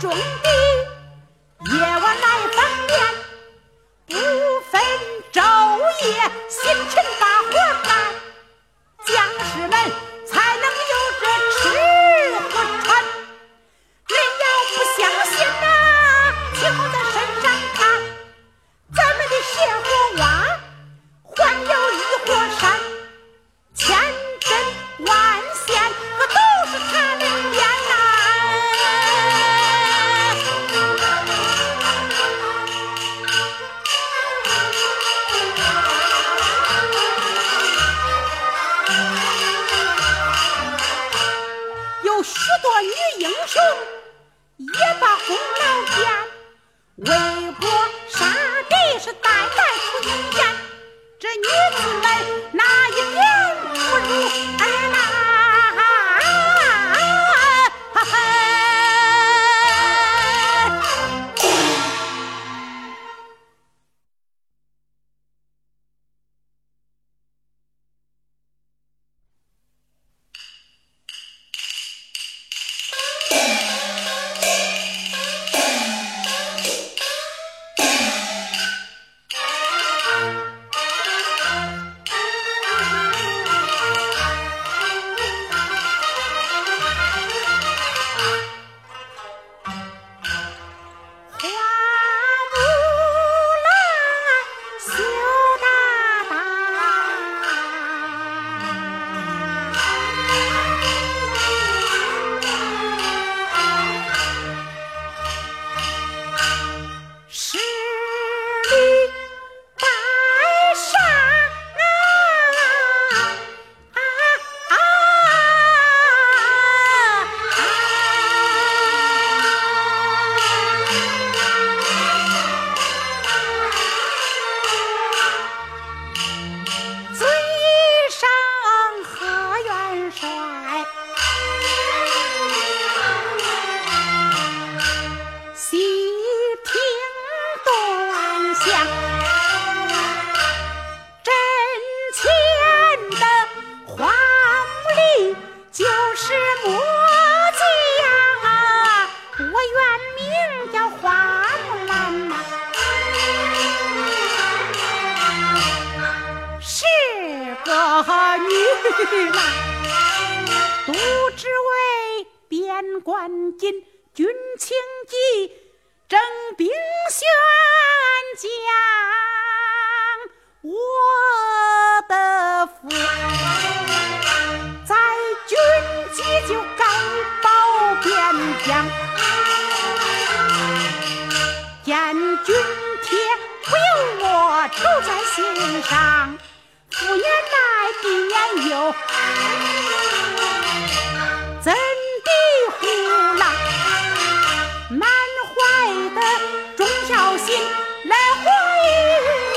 种地，夜晚来纺棉，不分昼夜，辛勤把活干，将士们穷也把功劳填，为国杀敌是代代出名言。这女子们哪一点不如郎，都只为边关紧，军情急，征兵宣将，我的父在军机就敢保边疆。见军帖不由我愁在心上，父言来必言忧，怎地呼啦？满怀的忠孝心来回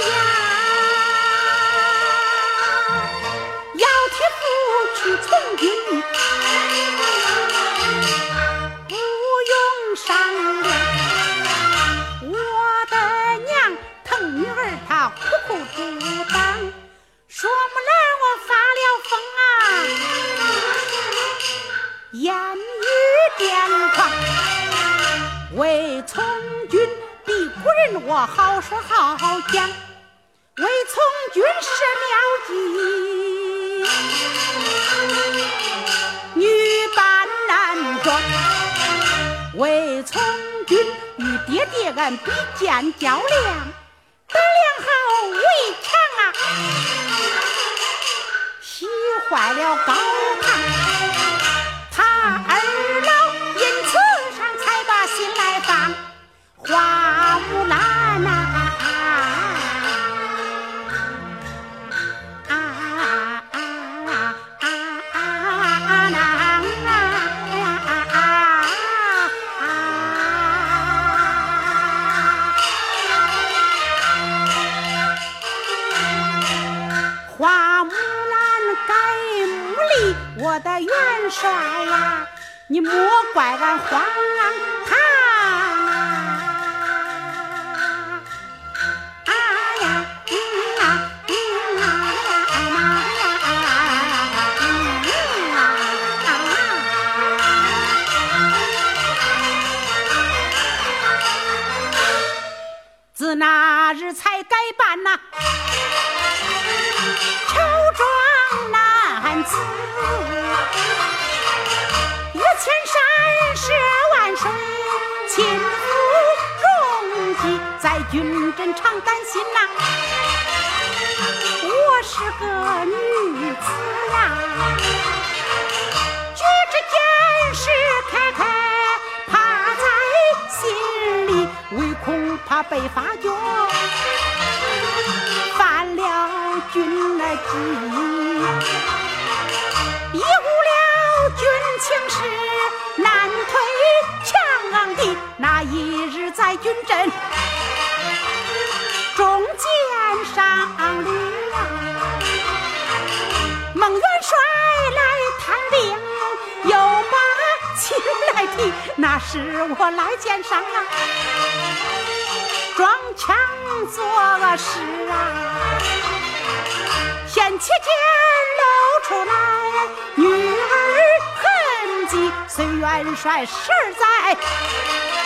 呀，要替父去从军，不用商量。我的娘疼女儿，她苦苦阻挡，说木兰我好说好讲，为从军是妙计，女扮男装。为从军与爹爹俺比剑较量，得量好为强啊，喜坏了高花木兰改墓历我的元帅呀你莫怪俺荒唐一千山十万水，亲赴重击，在军阵常担心呐。我是个女子呀，举着剑矢开开，怕在心里，唯恐怕被发觉，犯了军来计。一误了军情势，难退强敌。那一日在军阵，中箭伤旅啊！孟元帅来探病，又把情来提。那时我来见上啊，装腔作势啊，先起剑。出来，女儿恨极，随元帅十载，转回